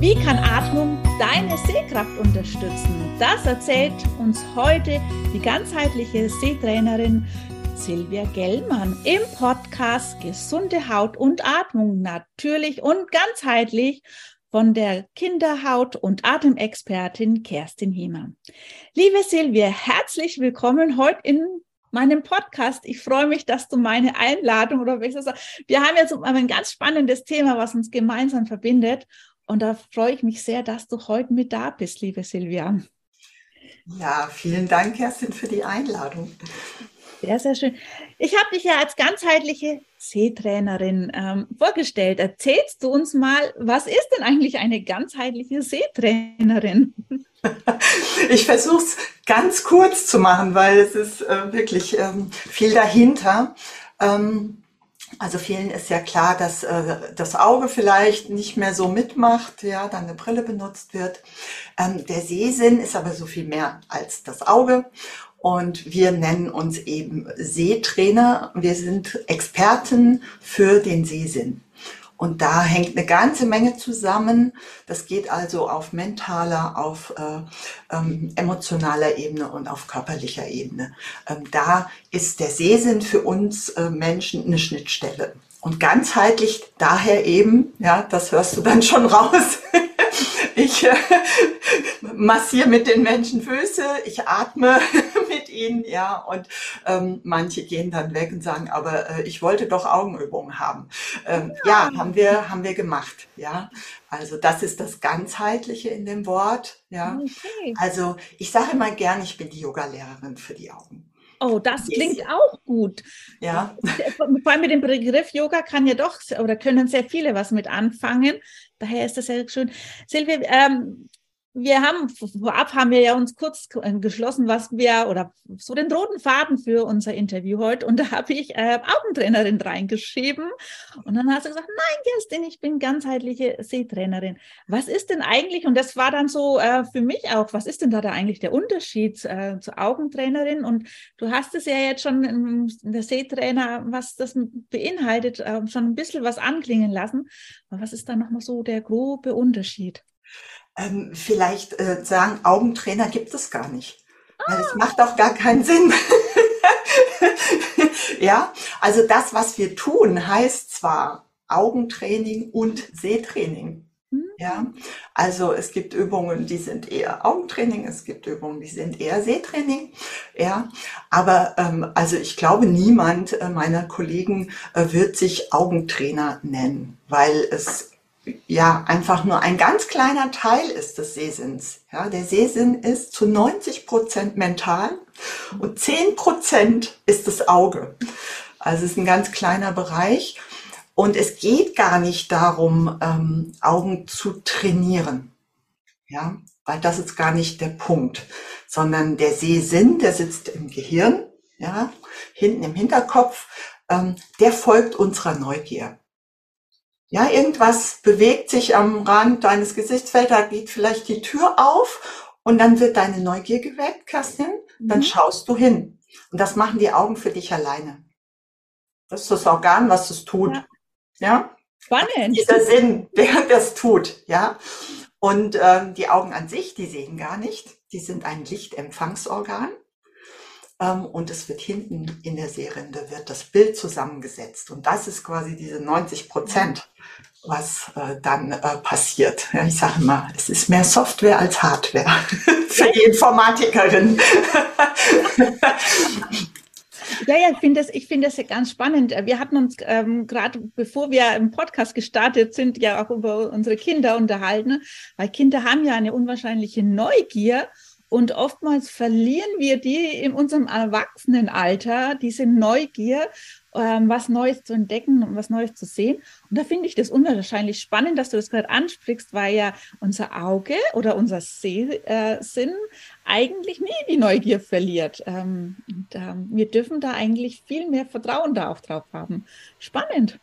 Wie kann Atmung deine Sehkraft unterstützen? Das erzählt uns heute die ganzheitliche Sehtrainerin Silvia Gellmann im Podcast Gesunde Haut und Atmung natürlich und ganzheitlich von der Kinderhaut- und Atemexpertin Kerstin Hiemer. Liebe Silvia, herzlich willkommen heute in meinem Podcast. Ich freue mich, dass du meine Einladung oder wie sagen, wir haben jetzt ein ganz spannendes Thema, was uns gemeinsam verbindet. Und da freue ich mich sehr, dass du heute mit da bist, liebe Silvia. Ja, vielen Dank, Kerstin, für die Einladung. Sehr, sehr schön. Ich habe dich ja als ganzheitliche Seetrainerin ähm, vorgestellt. Erzählst du uns mal, was ist denn eigentlich eine ganzheitliche Seetrainerin? Ich versuche es ganz kurz zu machen, weil es ist äh, wirklich ähm, viel dahinter. Ähm, also vielen ist ja klar, dass äh, das Auge vielleicht nicht mehr so mitmacht, ja, dann eine Brille benutzt wird. Ähm, der Sehsinn ist aber so viel mehr als das Auge. Und wir nennen uns eben Sehtrainer. Wir sind Experten für den Sehsinn. Und da hängt eine ganze Menge zusammen. Das geht also auf mentaler, auf äh, ähm, emotionaler Ebene und auf körperlicher Ebene. Ähm, da ist der Sehsinn für uns äh, Menschen eine Schnittstelle. Und ganzheitlich daher eben, ja, das hörst du dann schon raus. ich äh, massiere mit den Menschen Füße, ich atme mit ihnen, ja, und ähm, manche gehen dann weg und sagen, aber äh, ich wollte doch Augenübungen haben. Ähm, ja. ja, haben wir, haben wir gemacht, ja. Also das ist das Ganzheitliche in dem Wort, ja. Okay. Also ich sage immer gern, ich bin die Yoga-Lehrerin für die Augen. Oh, das yes. klingt auch gut. Ja. Vor allem mit dem Begriff Yoga kann ja doch oder können sehr viele was mit anfangen. Daher ist das ja schön. Silvia, ähm, wir haben vorab haben wir ja uns kurz äh, geschlossen, was wir oder so den roten Faden für unser Interview heute und da habe ich äh, Augentrainerin reingeschrieben und dann hast du gesagt, nein, Kerstin, ich bin ganzheitliche Sehtrainerin. Was ist denn eigentlich und das war dann so äh, für mich auch, was ist denn da, da eigentlich der Unterschied äh, zur Augentrainerin und du hast es ja jetzt schon in der Sehtrainer, was das beinhaltet, äh, schon ein bisschen was anklingen lassen. Aber was ist da nochmal so der grobe Unterschied? Ähm, vielleicht äh, sagen, Augentrainer gibt es gar nicht. Weil es macht doch gar keinen Sinn. ja, also das, was wir tun, heißt zwar Augentraining und Sehtraining. Hm. Ja, also es gibt Übungen, die sind eher Augentraining, es gibt Übungen, die sind eher Sehtraining. Ja, aber ähm, also ich glaube, niemand äh, meiner Kollegen äh, wird sich Augentrainer nennen, weil es ja einfach nur ein ganz kleiner Teil ist des Sehsinns. Ja, der Sehsinn ist zu 90 Prozent mental und 10 Prozent ist das Auge. Also es ist ein ganz kleiner Bereich. Und es geht gar nicht darum, ähm, Augen zu trainieren. Ja, weil das ist gar nicht der Punkt, sondern der Sehsinn, der sitzt im Gehirn, ja, hinten im Hinterkopf, ähm, der folgt unserer Neugier. Ja, irgendwas bewegt sich am Rand deines Gesichtsfelds, da geht vielleicht die Tür auf und dann wird deine Neugier geweckt, Kerstin. Dann mhm. schaust du hin. Und das machen die Augen für dich alleine. Das ist das Organ, was es tut. Ja. ja? Spannend. Dieser Sinn, der das tut, ja. Und ähm, die Augen an sich, die sehen gar nicht. Die sind ein Lichtempfangsorgan. Ähm, und es wird hinten in der Seerinde wird das Bild zusammengesetzt. Und das ist quasi diese 90 Prozent was äh, dann äh, passiert. Ja, ich sage mal, es ist mehr Software als Hardware für die Informatikerin. Ja, ja, ich finde das, ich das ganz spannend. Wir hatten uns ähm, gerade, bevor wir im Podcast gestartet sind, ja auch über unsere Kinder unterhalten, weil Kinder haben ja eine unwahrscheinliche Neugier und oftmals verlieren wir die in unserem Erwachsenenalter, diese Neugier, ähm, was Neues zu entdecken und was Neues zu sehen. Und da finde ich das unwahrscheinlich spannend, dass du das gerade ansprichst, weil ja unser Auge oder unser Sehsinn äh, eigentlich nie die Neugier verliert. Ähm, und, ähm, wir dürfen da eigentlich viel mehr Vertrauen darauf drauf haben. Spannend.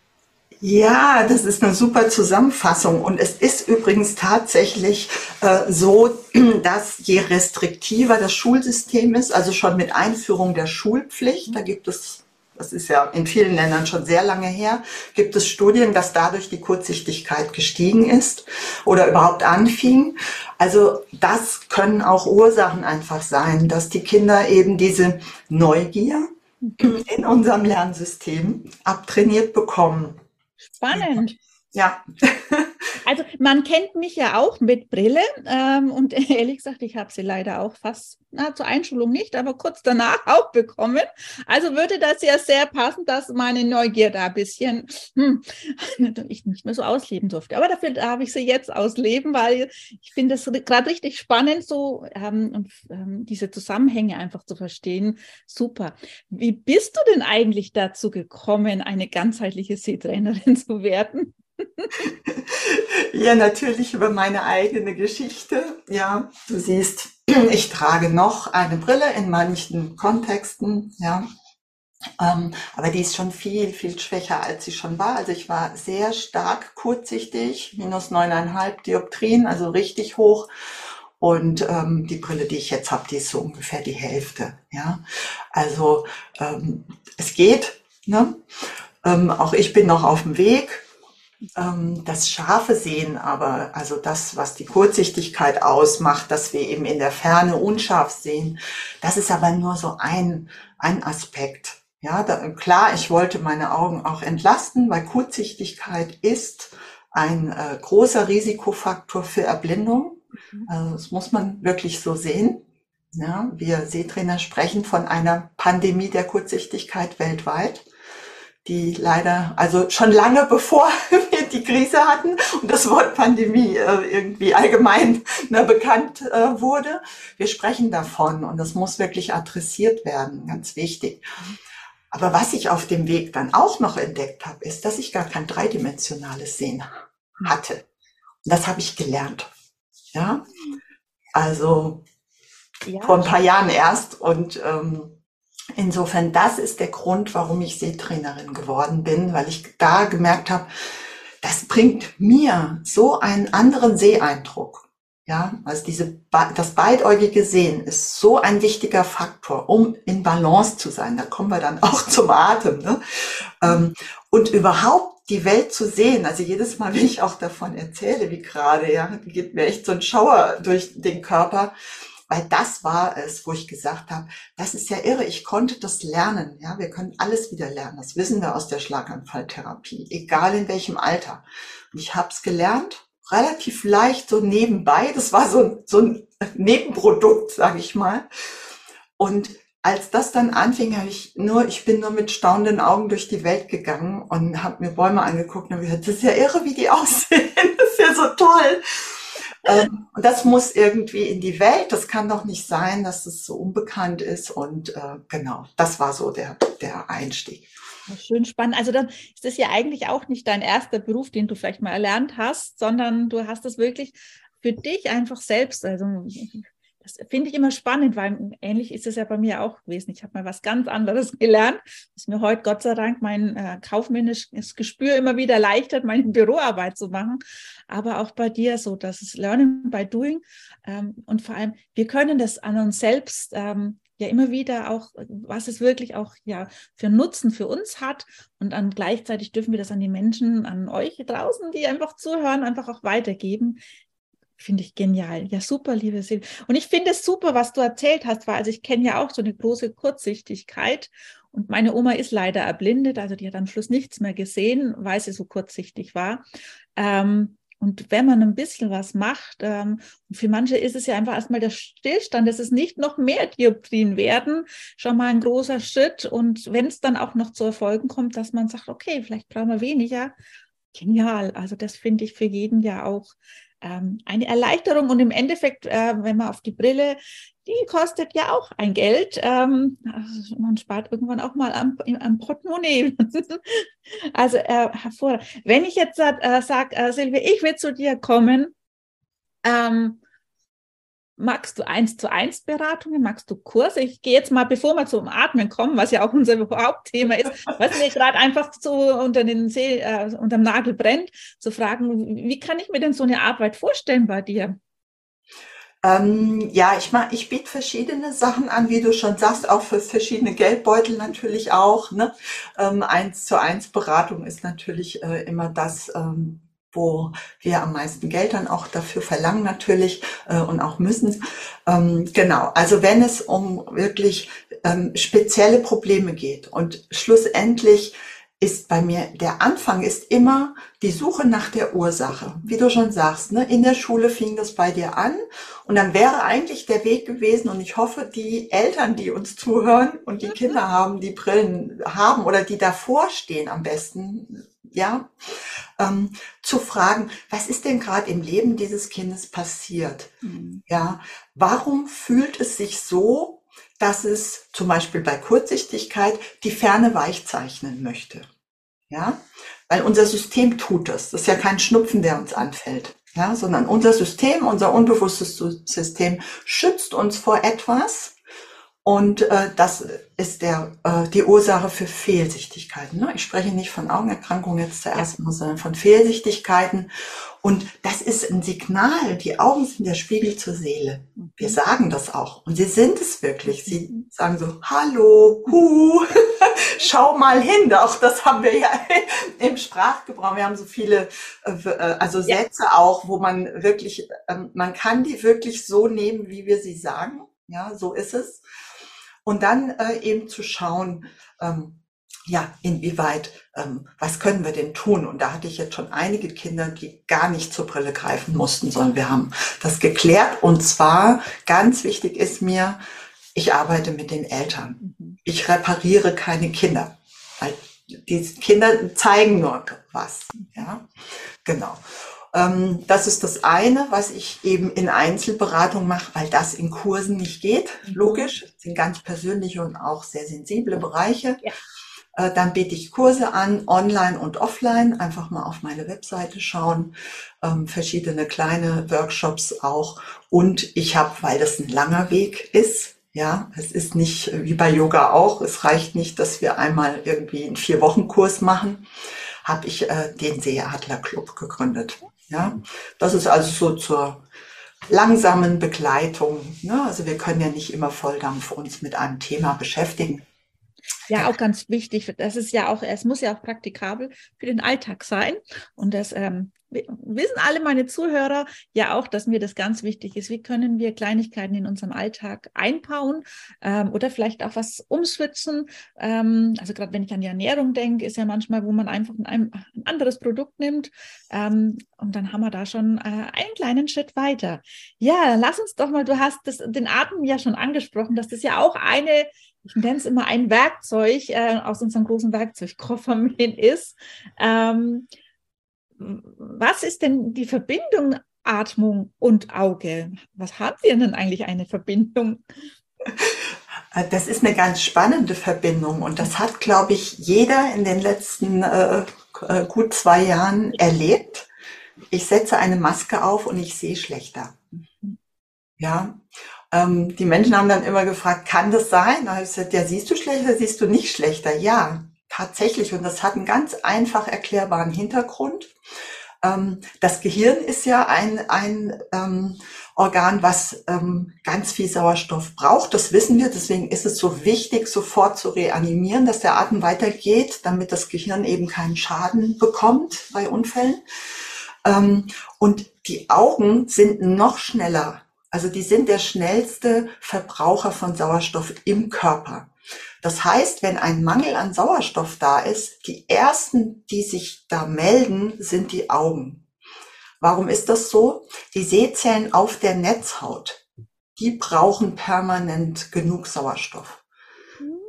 Ja, das ist eine super Zusammenfassung. Und es ist übrigens tatsächlich äh, so, dass je restriktiver das Schulsystem ist, also schon mit Einführung der Schulpflicht, da gibt es das ist ja in vielen Ländern schon sehr lange her, gibt es Studien, dass dadurch die Kurzsichtigkeit gestiegen ist oder überhaupt anfing. Also das können auch Ursachen einfach sein, dass die Kinder eben diese Neugier in unserem Lernsystem abtrainiert bekommen. Spannend. Ja. Also man kennt mich ja auch mit Brille ähm, und ehrlich gesagt, ich habe sie leider auch fast, na, zur Einschulung nicht, aber kurz danach auch bekommen. Also würde das ja sehr passen, dass meine Neugier da ein bisschen, hm, ich nicht mehr so ausleben durfte. Aber dafür darf ich sie jetzt ausleben, weil ich finde es gerade richtig spannend, so ähm, ähm, diese Zusammenhänge einfach zu verstehen. Super. Wie bist du denn eigentlich dazu gekommen, eine ganzheitliche Seetrainerin zu werden? ja, natürlich über meine eigene Geschichte. Ja, du siehst, ich trage noch eine Brille in manchen Kontexten. Ja, ähm, aber die ist schon viel, viel schwächer, als sie schon war. Also ich war sehr stark kurzsichtig, minus neuneinhalb Dioptrien, also richtig hoch. Und ähm, die Brille, die ich jetzt habe, die ist so ungefähr die Hälfte. Ja, also ähm, es geht. Ne? Ähm, auch ich bin noch auf dem Weg das scharfe Sehen aber, also das, was die Kurzsichtigkeit ausmacht, dass wir eben in der Ferne unscharf sehen, das ist aber nur so ein, ein Aspekt. Ja, da, klar, ich wollte meine Augen auch entlasten, weil Kurzsichtigkeit ist ein äh, großer Risikofaktor für Erblindung. Mhm. Also das muss man wirklich so sehen. Ja, wir Sehtrainer sprechen von einer Pandemie der Kurzsichtigkeit weltweit die leider, also schon lange bevor wir die Krise hatten und das Wort Pandemie äh, irgendwie allgemein ne, bekannt äh, wurde. Wir sprechen davon und das muss wirklich adressiert werden, ganz wichtig. Aber was ich auf dem Weg dann auch noch entdeckt habe, ist, dass ich gar kein dreidimensionales Sehen hatte. Und das habe ich gelernt. Ja, also ja. vor ein paar Jahren erst und ähm, Insofern, das ist der Grund, warum ich Seetrainerin geworden bin, weil ich da gemerkt habe, das bringt mir so einen anderen Seeeindruck. Ja, also diese, das beidäugige Sehen ist so ein wichtiger Faktor, um in Balance zu sein. Da kommen wir dann auch zum Atem. Ne? Ähm, und überhaupt die Welt zu sehen. Also jedes Mal, wenn ich auch davon erzähle, wie gerade, ja, geht mir echt so ein Schauer durch den Körper weil das war es, wo ich gesagt habe, das ist ja irre, ich konnte das lernen. Ja, wir können alles wieder lernen. Das wissen wir aus der Schlaganfalltherapie, egal in welchem Alter. Und ich habe es gelernt, relativ leicht so nebenbei. Das war so, so ein Nebenprodukt, sage ich mal. Und als das dann anfing, habe ich nur, ich bin nur mit staunenden Augen durch die Welt gegangen und habe mir Bäume angeguckt und habe gesagt, das ist ja irre, wie die aussehen. Das ist ja so toll. Ähm, und das muss irgendwie in die Welt. Das kann doch nicht sein, dass es so unbekannt ist. Und äh, genau, das war so der, der Einstieg. Schön spannend. Also dann ist das ja eigentlich auch nicht dein erster Beruf, den du vielleicht mal erlernt hast, sondern du hast es wirklich für dich einfach selbst. Also das finde ich immer spannend, weil ähnlich ist es ja bei mir auch gewesen. Ich habe mal was ganz anderes gelernt, was mir heute Gott sei Dank mein äh, kaufmännisches Gespür immer wieder erleichtert, meine Büroarbeit zu machen. Aber auch bei dir so, dass es Learning by Doing ähm, und vor allem, wir können das an uns selbst ähm, ja immer wieder auch, was es wirklich auch ja für Nutzen für uns hat und dann gleichzeitig dürfen wir das an die Menschen, an euch draußen, die einfach zuhören, einfach auch weitergeben, Finde ich genial. Ja, super, liebe Silvia. Und ich finde es super, was du erzählt hast, weil also ich kenne ja auch so eine große Kurzsichtigkeit. Und meine Oma ist leider erblindet, also die hat am Schluss nichts mehr gesehen, weil sie so kurzsichtig war. Ähm, und wenn man ein bisschen was macht, ähm, für manche ist es ja einfach erstmal der Stillstand, dass es nicht noch mehr Dioptrien werden, schon mal ein großer Schritt. Und wenn es dann auch noch zu Erfolgen kommt, dass man sagt, okay, vielleicht brauchen wir weniger. Genial. Also das finde ich für jeden ja auch ähm, eine Erleichterung. Und im Endeffekt, äh, wenn man auf die Brille, die kostet ja auch ein Geld. Ähm, also man spart irgendwann auch mal am, am Portemonnaie. also äh, hervorragend. Wenn ich jetzt äh, sage, äh, Silvia, ich will zu dir kommen, ähm, Magst du eins zu eins Beratungen? Magst du Kurse? Ich gehe jetzt mal, bevor wir zum Atmen kommen, was ja auch unser Hauptthema ist, was mir gerade einfach so unter den See, äh, unterm Nagel brennt, zu fragen, wie kann ich mir denn so eine Arbeit vorstellen bei dir? Ähm, ja, ich mach, ich biete verschiedene Sachen an, wie du schon sagst, auch für verschiedene Geldbeutel natürlich auch. Ne? Ähm, eins zu eins Beratung ist natürlich äh, immer das, ähm, wo wir am meisten Geld dann auch dafür verlangen natürlich äh, und auch müssen. Ähm, genau, also wenn es um wirklich ähm, spezielle Probleme geht und schlussendlich ist bei mir, der Anfang ist immer die Suche nach der Ursache. Wie du schon sagst, ne, in der Schule fing das bei dir an und dann wäre eigentlich der Weg gewesen und ich hoffe, die Eltern, die uns zuhören und die Kinder haben, die Brillen haben oder die davor stehen am besten, ja, ähm, zu fragen, was ist denn gerade im Leben dieses Kindes passiert? Mhm. Ja, warum fühlt es sich so, dass es zum Beispiel bei Kurzsichtigkeit die Ferne weich zeichnen möchte. Ja, weil unser System tut das. Das ist ja kein Schnupfen, der uns anfällt. Ja, sondern unser System, unser unbewusstes System schützt uns vor etwas, und äh, das ist der, äh, die Ursache für Fehlsichtigkeiten. Ne? Ich spreche nicht von Augenerkrankungen jetzt zuerst mal, sondern von Fehlsichtigkeiten. Und das ist ein Signal. Die Augen sind der Spiegel zur Seele. Wir mhm. sagen das auch. Und sie sind es wirklich. Sie mhm. sagen so, hallo, hu, schau mal hin. Auch das haben wir ja im Sprachgebrauch. Wir haben so viele, äh, äh, also Sätze ja. auch, wo man wirklich, ähm, man kann die wirklich so nehmen, wie wir sie sagen. Ja, so ist es. Und dann äh, eben zu schauen, ähm, ja, inwieweit, ähm, was können wir denn tun? Und da hatte ich jetzt schon einige Kinder, die gar nicht zur Brille greifen mussten, sondern wir haben das geklärt. Und zwar, ganz wichtig ist mir, ich arbeite mit den Eltern. Mhm. Ich repariere keine Kinder. Weil die Kinder zeigen nur was. Ja, genau. Ähm, das ist das eine, was ich eben in Einzelberatung mache, weil das in Kursen nicht geht. Mhm. Logisch, das sind ganz persönliche und auch sehr sensible Bereiche. Ja. Äh, dann biete ich Kurse an, online und offline. Einfach mal auf meine Webseite schauen. Ähm, verschiedene kleine Workshops auch. Und ich habe, weil das ein langer Weg ist, ja, es ist nicht wie bei Yoga auch. Es reicht nicht, dass wir einmal irgendwie einen vier Wochen Kurs machen. Habe ich äh, den Seeadler Club gegründet. Ja, das ist also so zur langsamen Begleitung. Ne? Also wir können ja nicht immer Volldampf uns mit einem Thema beschäftigen. Ja, auch ganz wichtig. Das ist ja auch, es muss ja auch praktikabel für den Alltag sein. Und das ähm, wissen alle meine Zuhörer ja auch, dass mir das ganz wichtig ist. Wie können wir Kleinigkeiten in unserem Alltag einbauen ähm, oder vielleicht auch was umschwitzen? Ähm, also gerade wenn ich an die Ernährung denke, ist ja manchmal, wo man einfach ein, ein anderes Produkt nimmt ähm, und dann haben wir da schon äh, einen kleinen Schritt weiter. Ja, lass uns doch mal, du hast das, den Atem ja schon angesprochen, dass das ja auch eine ich nenne es immer ein Werkzeug äh, aus unserem großen Werkzeugkoffer mit ist. Ähm, was ist denn die Verbindung Atmung und Auge? Was haben wir denn eigentlich eine Verbindung? Das ist eine ganz spannende Verbindung und das hat, glaube ich, jeder in den letzten äh, äh, gut zwei Jahren erlebt. Ich setze eine Maske auf und ich sehe schlechter. Ja, ähm, die Menschen haben dann immer gefragt, kann das sein? Da habe ich ja, siehst du schlechter, siehst du nicht schlechter? Ja, tatsächlich. Und das hat einen ganz einfach erklärbaren Hintergrund. Ähm, das Gehirn ist ja ein, ein ähm, Organ, was ähm, ganz viel Sauerstoff braucht. Das wissen wir. Deswegen ist es so wichtig, sofort zu reanimieren, dass der Atem weitergeht, damit das Gehirn eben keinen Schaden bekommt bei Unfällen. Ähm, und die Augen sind noch schneller. Also die sind der schnellste Verbraucher von Sauerstoff im Körper. Das heißt, wenn ein Mangel an Sauerstoff da ist, die ersten, die sich da melden, sind die Augen. Warum ist das so? Die Sehzellen auf der Netzhaut, die brauchen permanent genug Sauerstoff.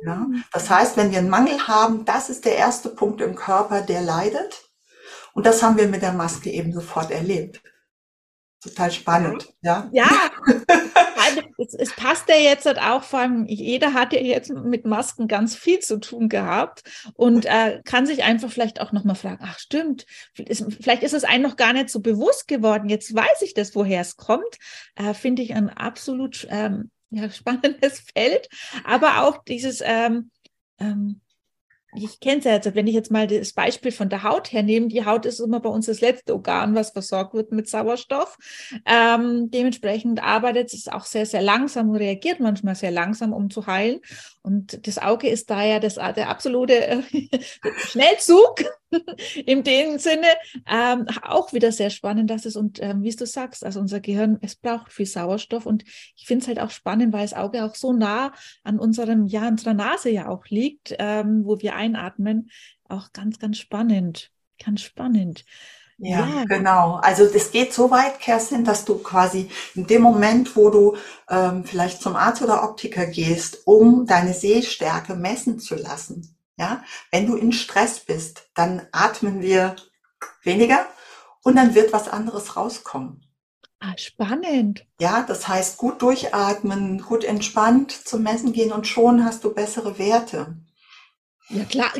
Ja? Das heißt, wenn wir einen Mangel haben, das ist der erste Punkt im Körper, der leidet. Und das haben wir mit der Maske eben sofort erlebt total spannend, ja. Ja, es, es, passt ja jetzt halt auch, vor allem jeder hat ja jetzt mit Masken ganz viel zu tun gehabt und äh, kann sich einfach vielleicht auch nochmal fragen, ach stimmt, vielleicht ist es einem noch gar nicht so bewusst geworden, jetzt weiß ich das, woher es kommt, äh, finde ich ein absolut ähm, ja, spannendes Feld, aber auch dieses ähm, ähm, ich kenne es ja jetzt, wenn ich jetzt mal das Beispiel von der Haut hernehme, die Haut ist immer bei uns das letzte Organ, was versorgt wird mit Sauerstoff. Ähm, dementsprechend arbeitet es auch sehr, sehr langsam und reagiert manchmal sehr langsam, um zu heilen. Und das Auge ist da ja das, der absolute Schnellzug in dem Sinne. Ähm, auch wieder sehr spannend, dass es, und ähm, wie du sagst, also unser Gehirn, es braucht viel Sauerstoff. Und ich finde es halt auch spannend, weil das Auge auch so nah an unserem, ja, unserer Nase ja auch liegt, ähm, wo wir einatmen. Auch ganz, ganz spannend. Ganz spannend. Ja, ja, genau. Also das geht so weit, Kerstin, dass du quasi in dem Moment, wo du ähm, vielleicht zum Arzt oder Optiker gehst, um deine Sehstärke messen zu lassen, ja, wenn du in Stress bist, dann atmen wir weniger und dann wird was anderes rauskommen. Ah, spannend. Ja, das heißt gut durchatmen, gut entspannt zum Messen gehen und schon hast du bessere Werte. Ja klar,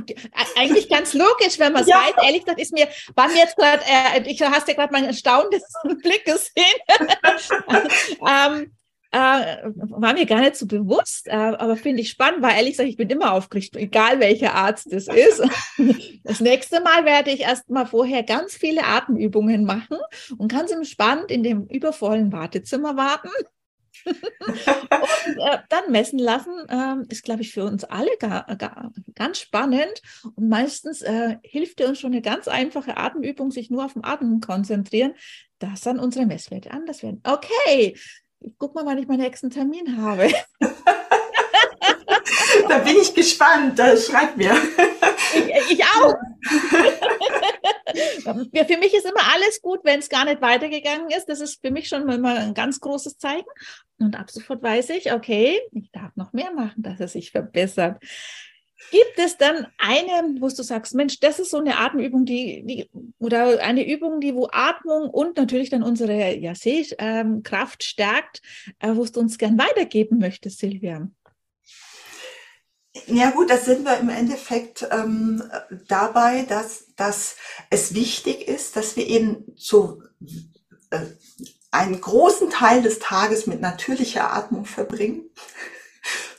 eigentlich ganz logisch, wenn man es ja. weiß. Ehrlich gesagt ist mir, war mir jetzt gerade, äh, ich hast ja gerade meinen erstaunten Blick gesehen. ähm, äh, war mir gar nicht so bewusst, äh, aber finde ich spannend, weil ehrlich gesagt, ich bin immer aufgeregt, egal welcher Arzt es ist. Das nächste Mal werde ich erst mal vorher ganz viele Atemübungen machen und ganz entspannt in dem übervollen Wartezimmer warten und äh, dann messen lassen, äh, ist, glaube ich, für uns alle gar, gar, ganz spannend. Und meistens äh, hilft uns schon eine ganz einfache Atemübung, sich nur auf den Atem konzentrieren, dass dann unsere Messwerte anders werden. Okay, ich guck mal, wann ich meinen nächsten Termin habe. da bin ich gespannt. Schreib mir. Ich, ich auch. für mich ist immer alles gut, wenn es gar nicht weitergegangen ist. Das ist für mich schon immer ein ganz großes Zeichen. Und ab sofort weiß ich, okay, ich darf noch mehr machen, dass es sich verbessert. Gibt es dann eine, wo du sagst, Mensch, das ist so eine Atemübung, die, die oder eine Übung, die wo Atmung und natürlich dann unsere ja, Sehkraft stärkt, äh, wo du uns gern weitergeben möchtest, Silvia? Ja gut, das sind wir im Endeffekt ähm, dabei, dass, dass es wichtig ist, dass wir eben so äh, einen großen Teil des Tages mit natürlicher Atmung verbringen.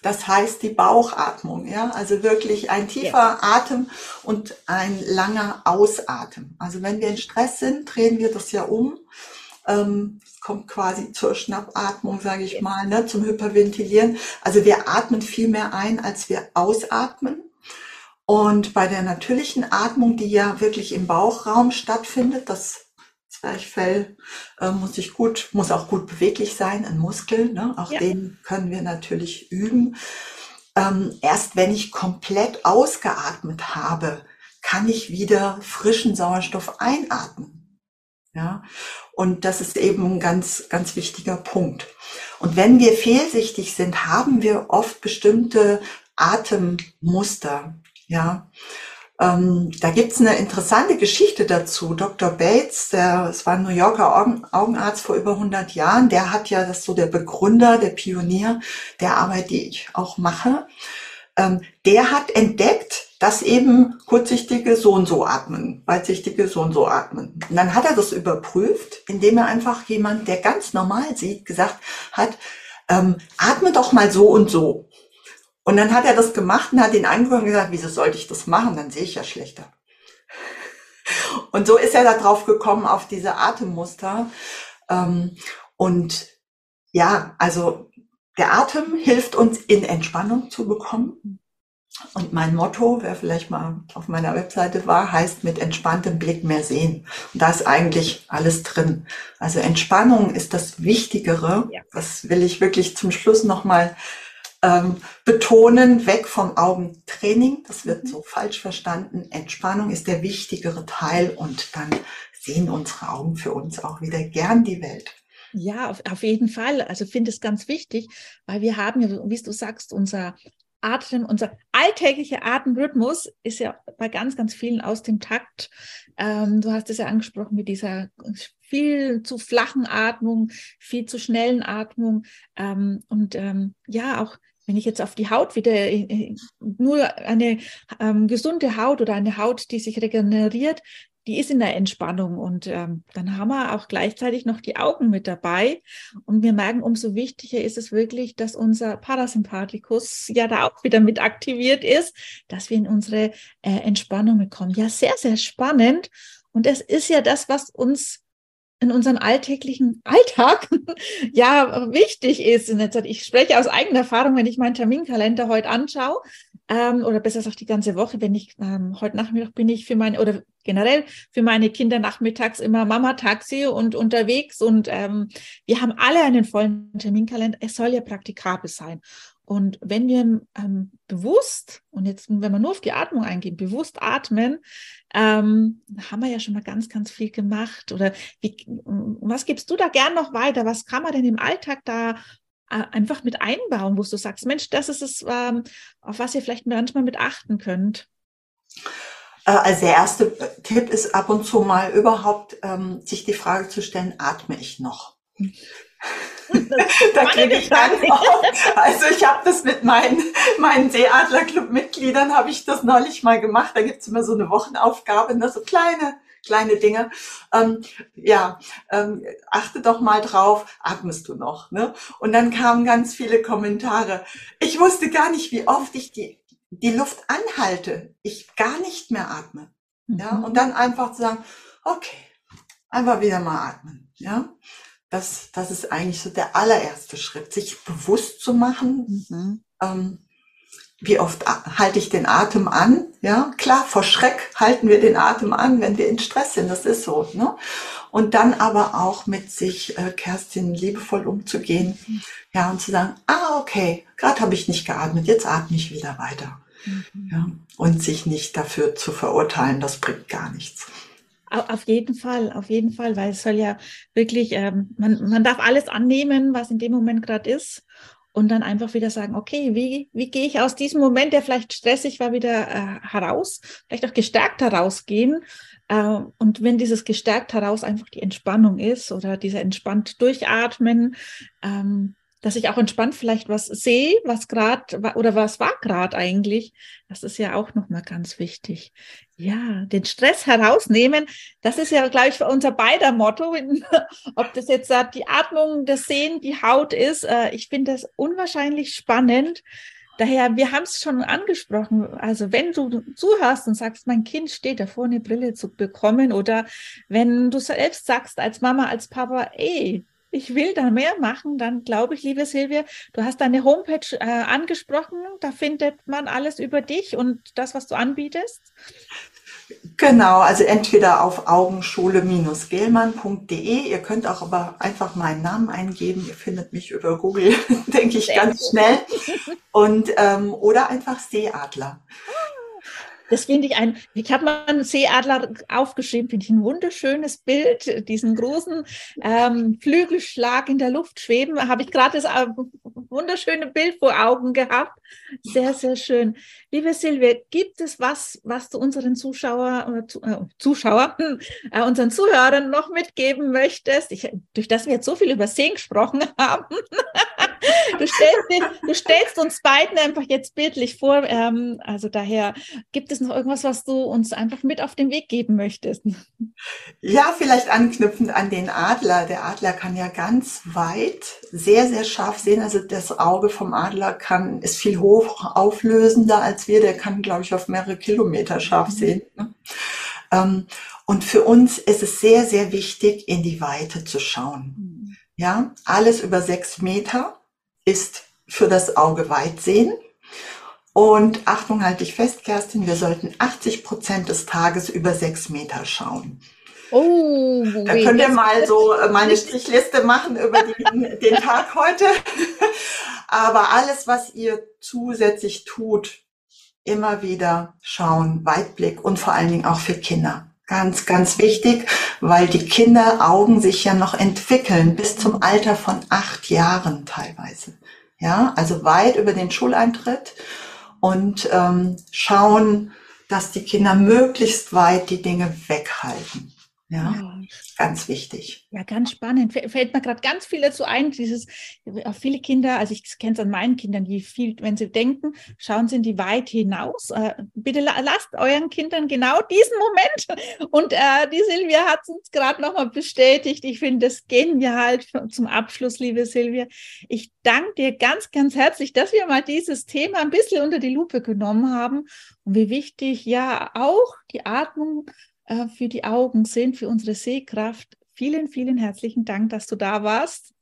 Das heißt die Bauchatmung, ja, also wirklich ein tiefer ja. Atem und ein langer Ausatmen. Also wenn wir in Stress sind, drehen wir das ja um. Ähm, kommt quasi zur Schnappatmung, sage ich mal, ne, zum Hyperventilieren. Also wir atmen viel mehr ein, als wir ausatmen. Und bei der natürlichen Atmung, die ja wirklich im Bauchraum stattfindet, das Zwerchfell äh, muss sich gut, muss auch gut beweglich sein, ein Muskel, ne? auch ja. den können wir natürlich üben. Ähm, erst wenn ich komplett ausgeatmet habe, kann ich wieder frischen Sauerstoff einatmen. Ja, und das ist eben ein ganz, ganz wichtiger Punkt. Und wenn wir fehlsichtig sind, haben wir oft bestimmte Atemmuster. Ja, ähm, da gibt's eine interessante Geschichte dazu. Dr. Bates, der, es war ein New Yorker Augen, Augenarzt vor über 100 Jahren, der hat ja, das ist so der Begründer, der Pionier der Arbeit, die ich auch mache. Ähm, der hat entdeckt, dass eben kurzsichtige so und so atmen, weitsichtige so und so atmen. Und dann hat er das überprüft, indem er einfach jemand, der ganz normal sieht, gesagt hat, ähm, atme doch mal so und so. Und dann hat er das gemacht und hat ihn angeguckt und gesagt, wieso sollte ich das machen? Dann sehe ich ja schlechter. Und so ist er da drauf gekommen, auf diese Atemmuster. Ähm, und ja, also der Atem hilft uns in Entspannung zu bekommen. Und mein Motto, wer vielleicht mal auf meiner Webseite war, heißt mit entspanntem Blick mehr sehen. Und da ist eigentlich alles drin. Also Entspannung ist das Wichtigere. Ja. Das will ich wirklich zum Schluss nochmal ähm, betonen, weg vom Augentraining. Das wird so falsch verstanden. Entspannung ist der wichtigere Teil und dann sehen unsere Augen für uns auch wieder gern die Welt. Ja, auf, auf jeden Fall. Also finde es ganz wichtig, weil wir haben ja, wie du sagst, unser Atem, unser alltäglicher Atemrhythmus ist ja bei ganz, ganz vielen aus dem Takt. Ähm, du hast es ja angesprochen mit dieser viel zu flachen Atmung, viel zu schnellen Atmung ähm, und ähm, ja auch wenn ich jetzt auf die Haut wieder nur eine ähm, gesunde Haut oder eine Haut, die sich regeneriert, die ist in der Entspannung. Und ähm, dann haben wir auch gleichzeitig noch die Augen mit dabei. Und wir merken, umso wichtiger ist es wirklich, dass unser Parasympathikus ja da auch wieder mit aktiviert ist, dass wir in unsere äh, Entspannung kommen. Ja, sehr, sehr spannend. Und es ist ja das, was uns in unserem alltäglichen Alltag ja wichtig ist. Ich spreche aus eigener Erfahrung, wenn ich meinen Terminkalender heute anschaue, ähm, oder besser gesagt die ganze Woche, wenn ich ähm, heute Nachmittag bin ich für meine oder generell für meine Kinder nachmittags immer Mama Taxi und unterwegs und ähm, wir haben alle einen vollen Terminkalender. Es soll ja praktikabel sein. Und wenn wir ähm, bewusst, und jetzt, wenn wir nur auf die Atmung eingehen, bewusst atmen, ähm, haben wir ja schon mal ganz, ganz viel gemacht. Oder wie, was gibst du da gern noch weiter? Was kann man denn im Alltag da äh, einfach mit einbauen, wo du sagst, Mensch, das ist es, ähm, auf was ihr vielleicht manchmal mit achten könnt? Äh, also der erste Tipp ist ab und zu mal überhaupt ähm, sich die Frage zu stellen, atme ich noch? da kriege ich dann auch, also ich habe das mit meinen, meinen Seeadler-Club-Mitgliedern, habe ich das neulich mal gemacht. Da gibt's immer so eine Wochenaufgabe, ne, so kleine kleine Dinge. Ähm, ja, ähm, achte doch mal drauf, atmest du noch? Ne? Und dann kamen ganz viele Kommentare. Ich wusste gar nicht, wie oft ich die, die Luft anhalte, ich gar nicht mehr atme. Mhm. Ja, und dann einfach zu sagen, okay, einfach wieder mal atmen. Ja, das, das ist eigentlich so der allererste Schritt, sich bewusst zu machen. Mhm. Ähm, wie oft halte ich den Atem an? Ja, klar, vor Schreck halten wir den Atem an, wenn wir in Stress sind. Das ist so. Ne? Und dann aber auch mit sich, äh, Kerstin, liebevoll umzugehen. Mhm. Ja, und zu sagen, ah, okay, gerade habe ich nicht geatmet, jetzt atme ich wieder weiter. Mhm. Ja, und sich nicht dafür zu verurteilen, das bringt gar nichts. Auf jeden Fall, auf jeden Fall, weil es soll ja wirklich, ähm, man, man darf alles annehmen, was in dem Moment gerade ist und dann einfach wieder sagen, okay, wie, wie gehe ich aus diesem Moment, der vielleicht stressig war, wieder äh, heraus, vielleicht auch gestärkt herausgehen. Äh, und wenn dieses gestärkt heraus einfach die Entspannung ist oder dieser entspannt durchatmen, ähm, dass ich auch entspannt vielleicht was sehe, was gerade oder was war gerade eigentlich. Das ist ja auch nochmal ganz wichtig. Ja, den Stress herausnehmen, das ist ja, glaube ich, unser beider Motto. Ob das jetzt die Atmung, das Sehen, die Haut ist. Äh, ich finde das unwahrscheinlich spannend. Daher, wir haben es schon angesprochen. Also wenn du zuhörst und sagst, mein Kind steht davor, eine Brille zu bekommen, oder wenn du selbst sagst als Mama, als Papa, ey, ich will da mehr machen, dann glaube ich, liebe Silvia, du hast deine Homepage äh, angesprochen, da findet man alles über dich und das, was du anbietest. Genau, also entweder auf augenschule-gelmann.de. Ihr könnt auch aber einfach meinen Namen eingeben. Ihr findet mich über Google, denke ich, Sehr ganz gut. schnell. Und ähm, oder einfach Seeadler. Das finde ich ein, ich habe mal einen Seeadler aufgeschrieben, finde ich ein wunderschönes Bild, diesen großen ähm, Flügelschlag in der Luft schweben, habe ich gerade das äh, wunderschöne Bild vor Augen gehabt. Sehr, sehr schön. Liebe Silvia, gibt es was, was du unseren Zuschauer, äh, Zuschauer, äh, unseren Zuhörern noch mitgeben möchtest? Ich, durch das wir jetzt so viel über Seen gesprochen haben. Du, stellst, du stellst uns beiden einfach jetzt bildlich vor. Ähm, also daher gibt es noch irgendwas, was du uns einfach mit auf den Weg geben möchtest? Ja, vielleicht anknüpfend an den Adler. Der Adler kann ja ganz weit, sehr, sehr scharf sehen. Also das Auge vom Adler kann, ist viel hochauflösender als wir. Der kann, glaube ich, auf mehrere Kilometer scharf mhm. sehen. Ne? Ähm, und für uns ist es sehr, sehr wichtig, in die Weite zu schauen. Mhm. Ja, alles über sechs Meter ist für das Auge weit sehen. Und Achtung, halte ich fest, Kerstin, wir sollten 80 Prozent des Tages über sechs Meter schauen. Oh, da könnt ihr mal so äh, meine Strichliste machen über den, den Tag heute. Aber alles, was ihr zusätzlich tut, immer wieder schauen, Weitblick und vor allen Dingen auch für Kinder. Ganz, ganz wichtig, weil die Kinderaugen sich ja noch entwickeln bis zum Alter von acht Jahren teilweise. Ja, also weit über den Schuleintritt und ähm, schauen, dass die Kinder möglichst weit die Dinge weghalten. Ja, ja. ganz wichtig. Ja, ganz spannend. Fällt mir gerade ganz viel dazu ein. Dieses, viele Kinder, also ich kenne es an meinen Kindern, die viel, wenn sie denken, schauen sie in die Weit hinaus. Äh, bitte lasst euren Kindern genau diesen Moment. Und äh, die Silvia hat es uns gerade nochmal bestätigt. Ich finde das genial zum Abschluss, liebe Silvia. Ich danke dir ganz, ganz herzlich, dass wir mal dieses Thema ein bisschen unter die Lupe genommen haben und wie wichtig ja auch die Atmung äh, für die Augen sind, für unsere Sehkraft. Vielen, vielen herzlichen Dank, dass du da warst.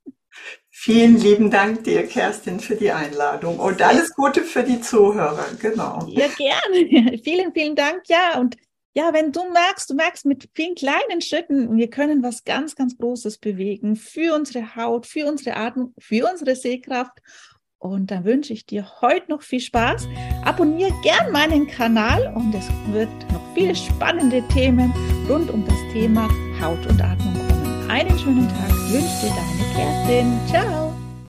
Vielen lieben Dank dir, Kerstin, für die Einladung und alles Gute für die Zuhörer. Genau. Ja, gerne. vielen, vielen Dank. Ja, und ja, wenn du merkst, du merkst mit vielen kleinen Schritten, wir können was ganz, ganz Großes bewegen für unsere Haut, für unsere Atmung, für unsere Sehkraft. Und dann wünsche ich dir heute noch viel Spaß. Abonniere gern meinen Kanal und es wird noch viele spannende Themen rund um das Thema Haut und Atmung kommen. Einen schönen Tag wünsche dir deine Kerstin. Ciao.